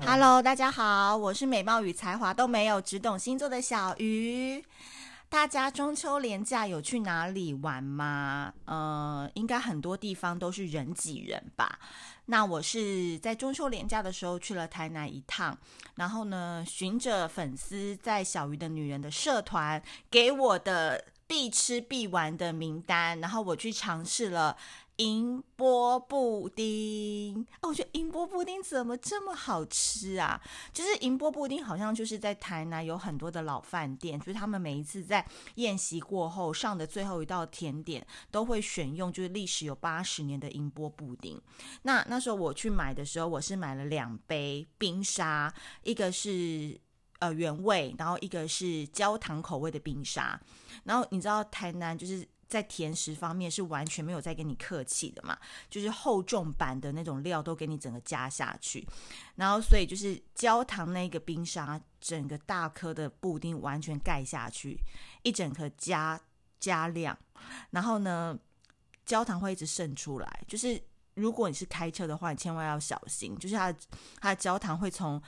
Hello，大家好，我是美貌与才华都没有，只懂星座的小鱼。大家中秋连假有去哪里玩吗？呃，应该很多地方都是人挤人吧。那我是在中秋连假的时候去了台南一趟，然后呢，循着粉丝在小鱼的女人的社团给我的必吃必玩的名单，然后我去尝试了。银波布丁哦，我觉得银波布丁怎么这么好吃啊？就是银波布丁好像就是在台南有很多的老饭店，就是他们每一次在宴席过后上的最后一道甜点都会选用，就是历史有八十年的银波布丁。那那时候我去买的时候，我是买了两杯冰沙，一个是呃原味，然后一个是焦糖口味的冰沙。然后你知道台南就是。在甜食方面是完全没有再跟你客气的嘛，就是厚重版的那种料都给你整个加下去，然后所以就是焦糖那个冰沙，整个大颗的布丁完全盖下去，一整颗加加量，然后呢，焦糖会一直渗出来，就是如果你是开车的话，你千万要小心，就是它的它的焦糖会从。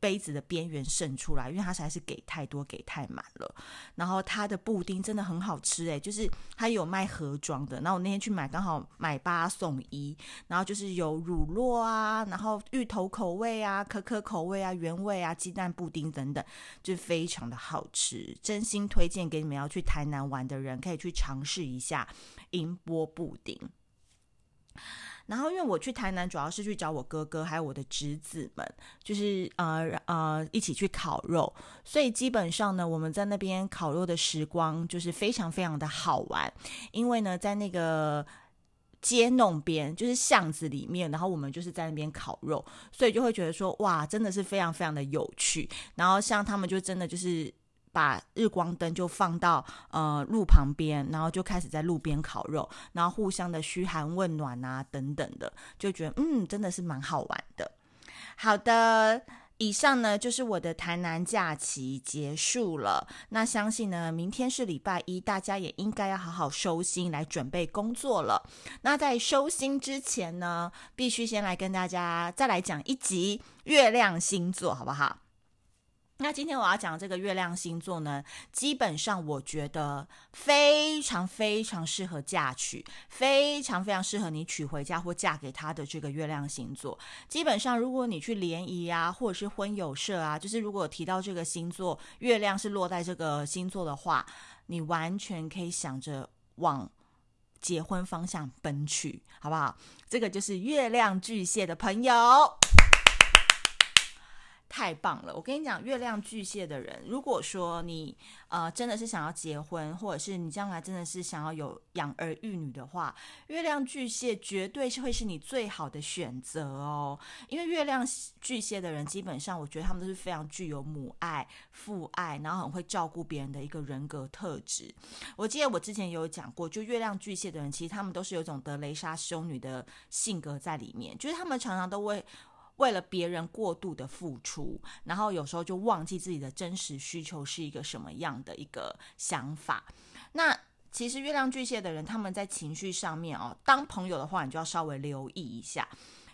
杯子的边缘渗出来，因为它实在是给太多，给太满了。然后它的布丁真的很好吃诶，就是它有卖盒装的。然后我那天去买，刚好买八送一，然后就是有乳酪啊，然后芋头口味啊，可可口味啊，原味啊，鸡蛋布丁等等，就非常的好吃。真心推荐给你们要去台南玩的人，可以去尝试一下银波布丁。然后，因为我去台南主要是去找我哥哥还有我的侄子们，就是呃呃一起去烤肉，所以基本上呢，我们在那边烤肉的时光就是非常非常的好玩。因为呢，在那个街弄边，就是巷子里面，然后我们就是在那边烤肉，所以就会觉得说，哇，真的是非常非常的有趣。然后像他们就真的就是。把日光灯就放到呃路旁边，然后就开始在路边烤肉，然后互相的嘘寒问暖啊等等的，就觉得嗯真的是蛮好玩的。好的，以上呢就是我的台南假期结束了。那相信呢明天是礼拜一，大家也应该要好好收心来准备工作了。那在收心之前呢，必须先来跟大家再来讲一集月亮星座，好不好？那今天我要讲这个月亮星座呢，基本上我觉得非常非常适合嫁娶，非常非常适合你娶回家或嫁给他的这个月亮星座。基本上，如果你去联谊啊，或者是婚友社啊，就是如果提到这个星座，月亮是落在这个星座的话，你完全可以想着往结婚方向奔去，好不好？这个就是月亮巨蟹的朋友。太棒了！我跟你讲，月亮巨蟹的人，如果说你呃真的是想要结婚，或者是你将来真的是想要有养儿育女的话，月亮巨蟹绝对是会是你最好的选择哦。因为月亮巨蟹的人，基本上我觉得他们都是非常具有母爱、父爱，然后很会照顾别人的一个人格特质。我记得我之前有讲过，就月亮巨蟹的人，其实他们都是有种德雷莎修女的性格在里面，就是他们常常都会。为了别人过度的付出，然后有时候就忘记自己的真实需求是一个什么样的一个想法。那其实月亮巨蟹的人，他们在情绪上面哦，当朋友的话，你就要稍微留意一下。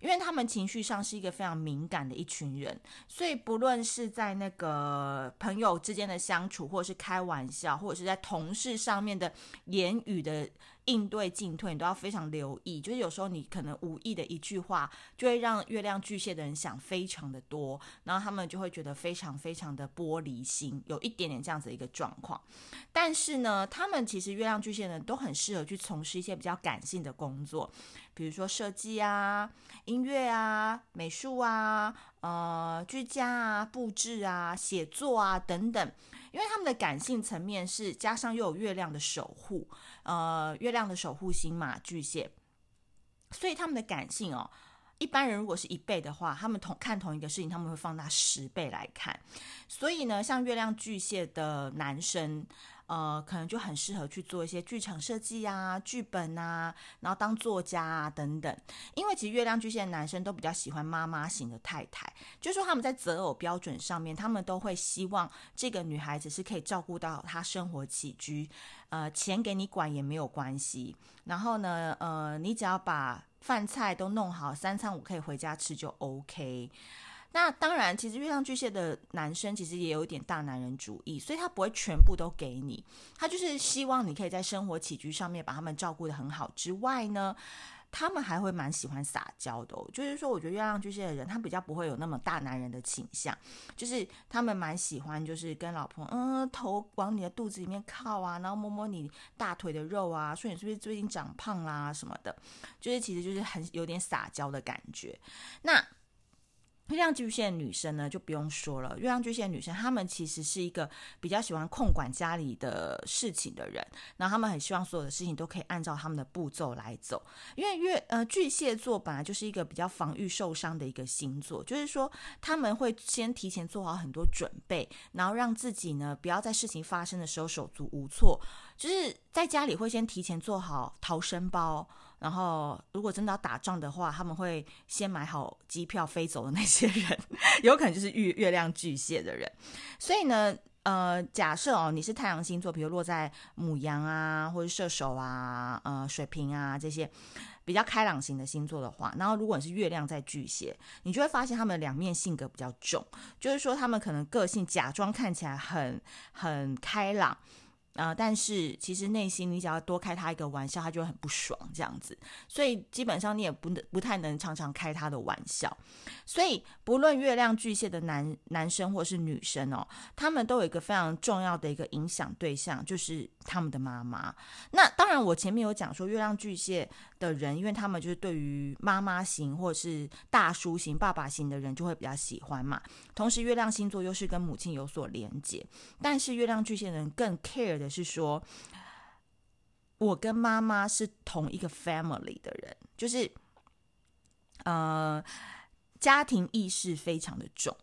因为他们情绪上是一个非常敏感的一群人，所以不论是在那个朋友之间的相处，或者是开玩笑，或者是在同事上面的言语的应对进退，你都要非常留意。就是有时候你可能无意的一句话，就会让月亮巨蟹的人想非常的多，然后他们就会觉得非常非常的玻璃心，有一点点这样子的一个状况。但是呢，他们其实月亮巨蟹的人都很适合去从事一些比较感性的工作。比如说设计啊、音乐啊、美术啊、呃、居家啊、布置啊、写作啊等等，因为他们的感性层面是加上又有月亮的守护，呃，月亮的守护星嘛，巨蟹，所以他们的感性哦，一般人如果是一倍的话，他们同看同一个事情，他们会放大十倍来看。所以呢，像月亮巨蟹的男生。呃，可能就很适合去做一些剧场设计啊、剧本啊，然后当作家啊等等。因为其实月亮巨蟹的男生都比较喜欢妈妈型的太太，就是说他们在择偶标准上面，他们都会希望这个女孩子是可以照顾到她生活起居，呃，钱给你管也没有关系。然后呢，呃，你只要把饭菜都弄好，三餐我可以回家吃就 OK。那当然，其实月亮巨蟹的男生其实也有一点大男人主义，所以他不会全部都给你，他就是希望你可以在生活起居上面把他们照顾得很好之外呢。他们还会蛮喜欢撒娇的，就是说，我觉得月亮巨蟹的人，他比较不会有那么大男人的倾向，就是他们蛮喜欢，就是跟老婆，嗯，头往你的肚子里面靠啊，然后摸摸你大腿的肉啊，说你是不是最近长胖啦什么的，就是其实就是很有点撒娇的感觉。那月亮巨蟹女生呢，就不用说了。月亮巨蟹女生，她们其实是一个比较喜欢控管家里的事情的人，然后她们很希望所有的事情都可以按照他们的步骤来走。因为月呃巨蟹座本来就是一个比较防御受伤的一个星座，就是说他们会先提前做好很多准备，然后让自己呢不要在事情发生的时候手足无措。就是在家里会先提前做好逃生包。然后，如果真的要打仗的话，他们会先买好机票飞走的那些人，有可能就是月月亮巨蟹的人。所以呢，呃，假设哦，你是太阳星座，比如落在母羊啊，或者射手啊，呃，水瓶啊这些比较开朗型的星座的话，然后如果你是月亮在巨蟹，你就会发现他们两面性格比较重，就是说他们可能个性假装看起来很很开朗。啊、但是其实内心你只要多开他一个玩笑，他就会很不爽这样子，所以基本上你也不能不太能常常开他的玩笑。所以不论月亮巨蟹的男男生或是女生哦，他们都有一个非常重要的一个影响对象，就是他们的妈妈。那当然，我前面有讲说月亮巨蟹的人，因为他们就是对于妈妈型或者是大叔型、爸爸型的人就会比较喜欢嘛。同时，月亮星座又是跟母亲有所连接，但是月亮巨蟹人更 care 的是说，我跟妈妈是同一个 family 的人，就是呃，家庭意识非常的重，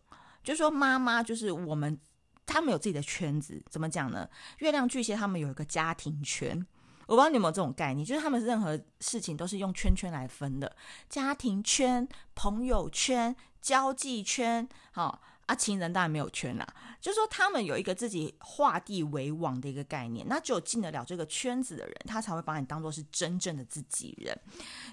就说妈妈就是我们，他们有自己的圈子，怎么讲呢？月亮巨蟹他们有一个家庭圈。我不知道你有没有这种概念，就是他们任何事情都是用圈圈来分的，家庭圈、朋友圈、交际圈，好啊，情人当然没有圈啦。就是说他们有一个自己画地为王的一个概念，那只有进得了这个圈子的人，他才会把你当做是真正的自己人。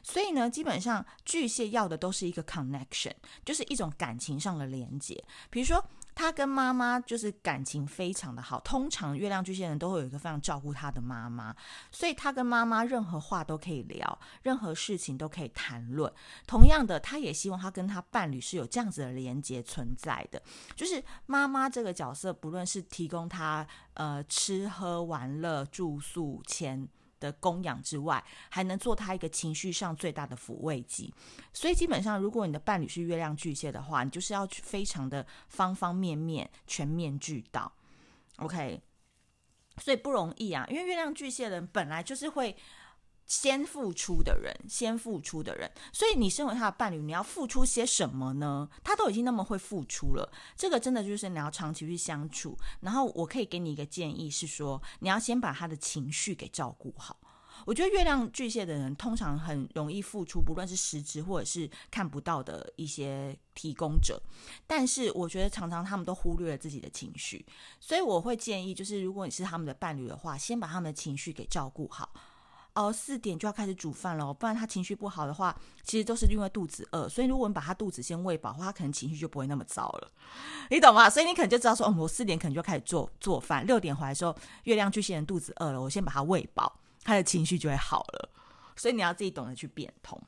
所以呢，基本上巨蟹要的都是一个 connection，就是一种感情上的连接，比如说。他跟妈妈就是感情非常的好，通常月亮巨蟹人都会有一个非常照顾他的妈妈，所以他跟妈妈任何话都可以聊，任何事情都可以谈论。同样的，他也希望他跟他伴侣是有这样子的连接存在的，就是妈妈这个角色，不论是提供他呃吃喝玩乐住宿钱的供养之外，还能做他一个情绪上最大的抚慰剂。所以基本上，如果你的伴侣是月亮巨蟹的话，你就是要去非常的方方面面全面俱到。OK，所以不容易啊，因为月亮巨蟹人本来就是会先付出的人，先付出的人。所以你身为他的伴侣，你要付出些什么呢？他都已经那么会付出了，这个真的就是你要长期去相处。然后我可以给你一个建议是说，你要先把他的情绪给照顾好。我觉得月亮巨蟹的人通常很容易付出，不论是实质或者是看不到的一些提供者，但是我觉得常常他们都忽略了自己的情绪，所以我会建议，就是如果你是他们的伴侣的话，先把他们的情绪给照顾好。哦，四点就要开始煮饭了，不然他情绪不好的话，其实都是因为肚子饿。所以如果你把他肚子先喂饱的话，他可能情绪就不会那么糟了，你懂吗？所以你可能就知道说，哦，我四点可能就开始做做饭，六点回来的时候，月亮巨蟹人肚子饿了，我先把他喂饱。他的情绪就会好了，所以你要自己懂得去变通。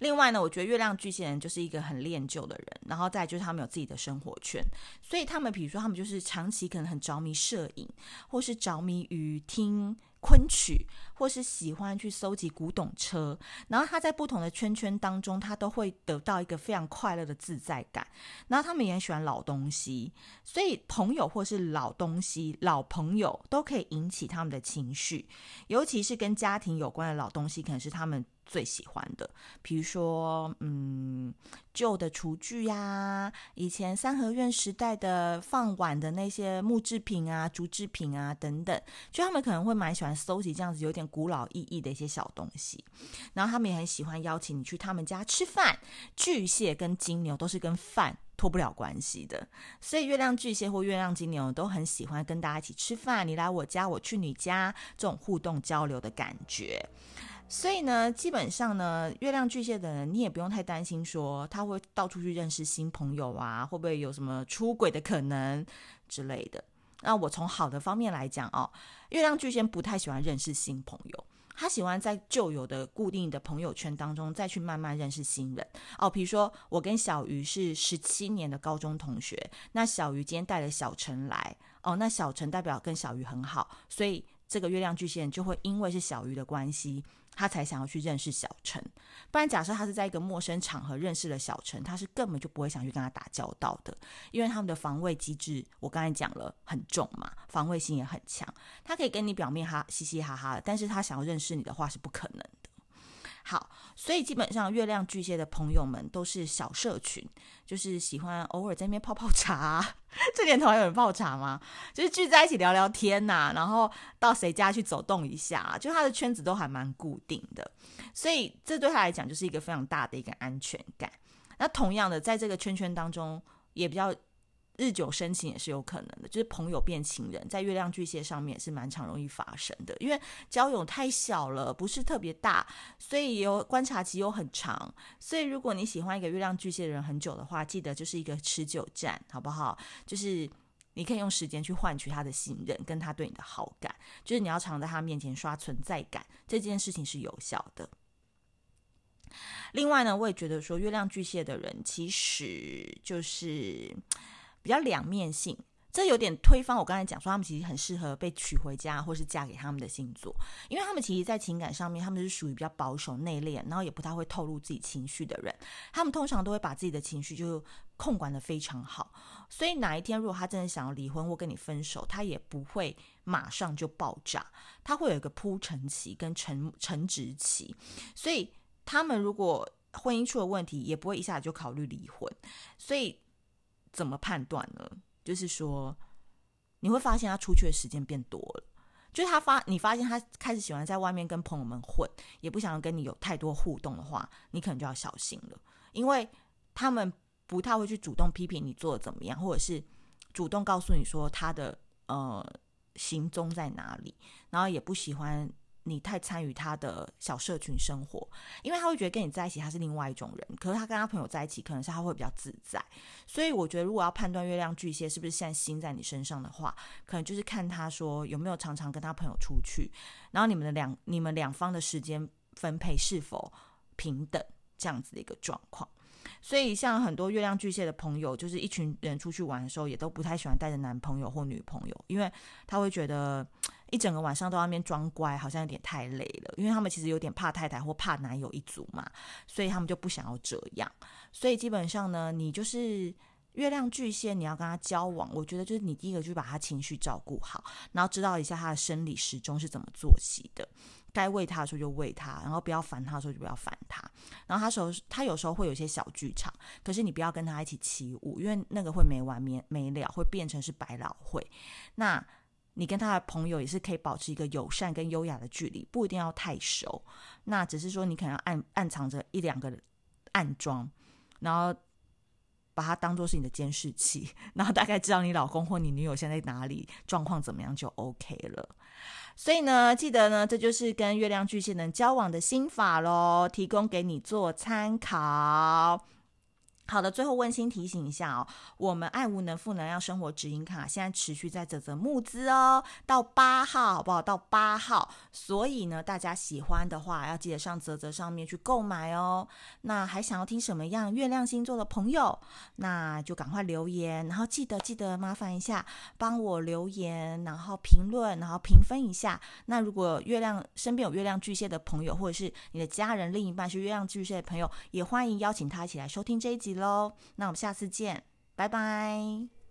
另外呢，我觉得月亮巨蟹人就是一个很恋旧的人，然后再就是他们有自己的生活圈，所以他们比如说他们就是长期可能很着迷摄影，或是着迷于听昆曲，或是喜欢去搜集古董车，然后他在不同的圈圈当中，他都会得到一个非常快乐的自在感。然后他们也很喜欢老东西，所以朋友或是老东西、老朋友都可以引起他们的情绪，尤其是跟家庭有关的老东西，可能是他们。最喜欢的，比如说，嗯，旧的厨具呀，以前三合院时代的放碗的那些木制品啊、竹制品啊等等，就他们可能会蛮喜欢搜集这样子有点古老意义的一些小东西。然后他们也很喜欢邀请你去他们家吃饭。巨蟹跟金牛都是跟饭脱不了关系的，所以月亮巨蟹或月亮金牛都很喜欢跟大家一起吃饭，你来我家，我去你家，这种互动交流的感觉。所以呢，基本上呢，月亮巨蟹的人，你也不用太担心说他会到处去认识新朋友啊，会不会有什么出轨的可能之类的。那我从好的方面来讲哦，月亮巨蟹不太喜欢认识新朋友，他喜欢在旧有的固定的朋友圈当中再去慢慢认识新人哦。比如说，我跟小鱼是十七年的高中同学，那小鱼今天带了小陈来哦，那小陈代表跟小鱼很好，所以这个月亮巨蟹就会因为是小鱼的关系。他才想要去认识小陈，不然假设他是在一个陌生场合认识了小陈，他是根本就不会想去跟他打交道的，因为他们的防卫机制，我刚才讲了很重嘛，防卫心也很强。他可以跟你表面哈嘻嘻哈哈，但是他想要认识你的话是不可能。好，所以基本上月亮巨蟹的朋友们都是小社群，就是喜欢偶尔在那边泡泡茶。这年头还有人泡茶吗？就是聚在一起聊聊天呐、然后到谁家去走动一下，就他的圈子都还蛮固定的，所以这对他来讲就是一个非常大的一个安全感。那同样的，在这个圈圈当中也比较。日久生情也是有可能的，就是朋友变情人，在月亮巨蟹上面是蛮常容易发生的。因为交友太小了，不是特别大，所以有观察期又很长。所以如果你喜欢一个月亮巨蟹的人很久的话，记得就是一个持久战，好不好？就是你可以用时间去换取他的信任，跟他对你的好感。就是你要常在他面前刷存在感，这件事情是有效的。另外呢，我也觉得说，月亮巨蟹的人其实就是。比较两面性，这有点推翻我刚才讲说他们其实很适合被娶回家或是嫁给他们的星座，因为他们其实，在情感上面他们是属于比较保守内敛，然后也不太会透露自己情绪的人。他们通常都会把自己的情绪就控管得非常好，所以哪一天如果他真的想要离婚或跟你分手，他也不会马上就爆炸，他会有一个铺陈期跟沉沉寂期。所以他们如果婚姻出了问题，也不会一下子就考虑离婚。所以。怎么判断呢？就是说，你会发现他出去的时间变多了，就是他发，你发现他开始喜欢在外面跟朋友们混，也不想要跟你有太多互动的话，你可能就要小心了，因为他们不太会去主动批评你做的怎么样，或者是主动告诉你说他的呃行踪在哪里，然后也不喜欢。你太参与他的小社群生活，因为他会觉得跟你在一起他是另外一种人，可是他跟他朋友在一起，可能是他会比较自在。所以我觉得，如果要判断月亮巨蟹是不是现在心在你身上的话，可能就是看他说有没有常常跟他朋友出去，然后你们的两你们两方的时间分配是否平等，这样子的一个状况。所以，像很多月亮巨蟹的朋友，就是一群人出去玩的时候，也都不太喜欢带着男朋友或女朋友，因为他会觉得一整个晚上都在那边装乖，好像有点太累了。因为他们其实有点怕太太或怕男友一族嘛，所以他们就不想要这样。所以基本上呢，你就是月亮巨蟹，你要跟他交往，我觉得就是你第一个就是把他情绪照顾好，然后知道一下他的生理时钟是怎么作息的。该喂他的时候就喂他，然后不要烦他的时候就不要烦他。然后他时候他有时候会有一些小剧场，可是你不要跟他一起起舞，因为那个会没完没没了，会变成是百老汇。那你跟他的朋友也是可以保持一个友善跟优雅的距离，不一定要太熟。那只是说你可能暗暗藏着一两个暗桩，然后把它当做是你的监视器，然后大概知道你老公或你女友现在在哪里，状况怎么样就 OK 了。所以呢，记得呢，这就是跟月亮巨蟹人交往的心法喽，提供给你做参考。好的，最后温馨提醒一下哦，我们爱无能负能量生活指引卡现在持续在泽泽募资哦，到八号好不好？到八号，所以呢，大家喜欢的话要记得上泽泽上面去购买哦。那还想要听什么样月亮星座的朋友，那就赶快留言，然后记得记得麻烦一下帮我留言，然后评论，然后评分一下。那如果月亮身边有月亮巨蟹的朋友，或者是你的家人、另一半是月亮巨蟹的朋友，也欢迎邀请他一起来收听这一集。喽，那我们下次见，拜拜。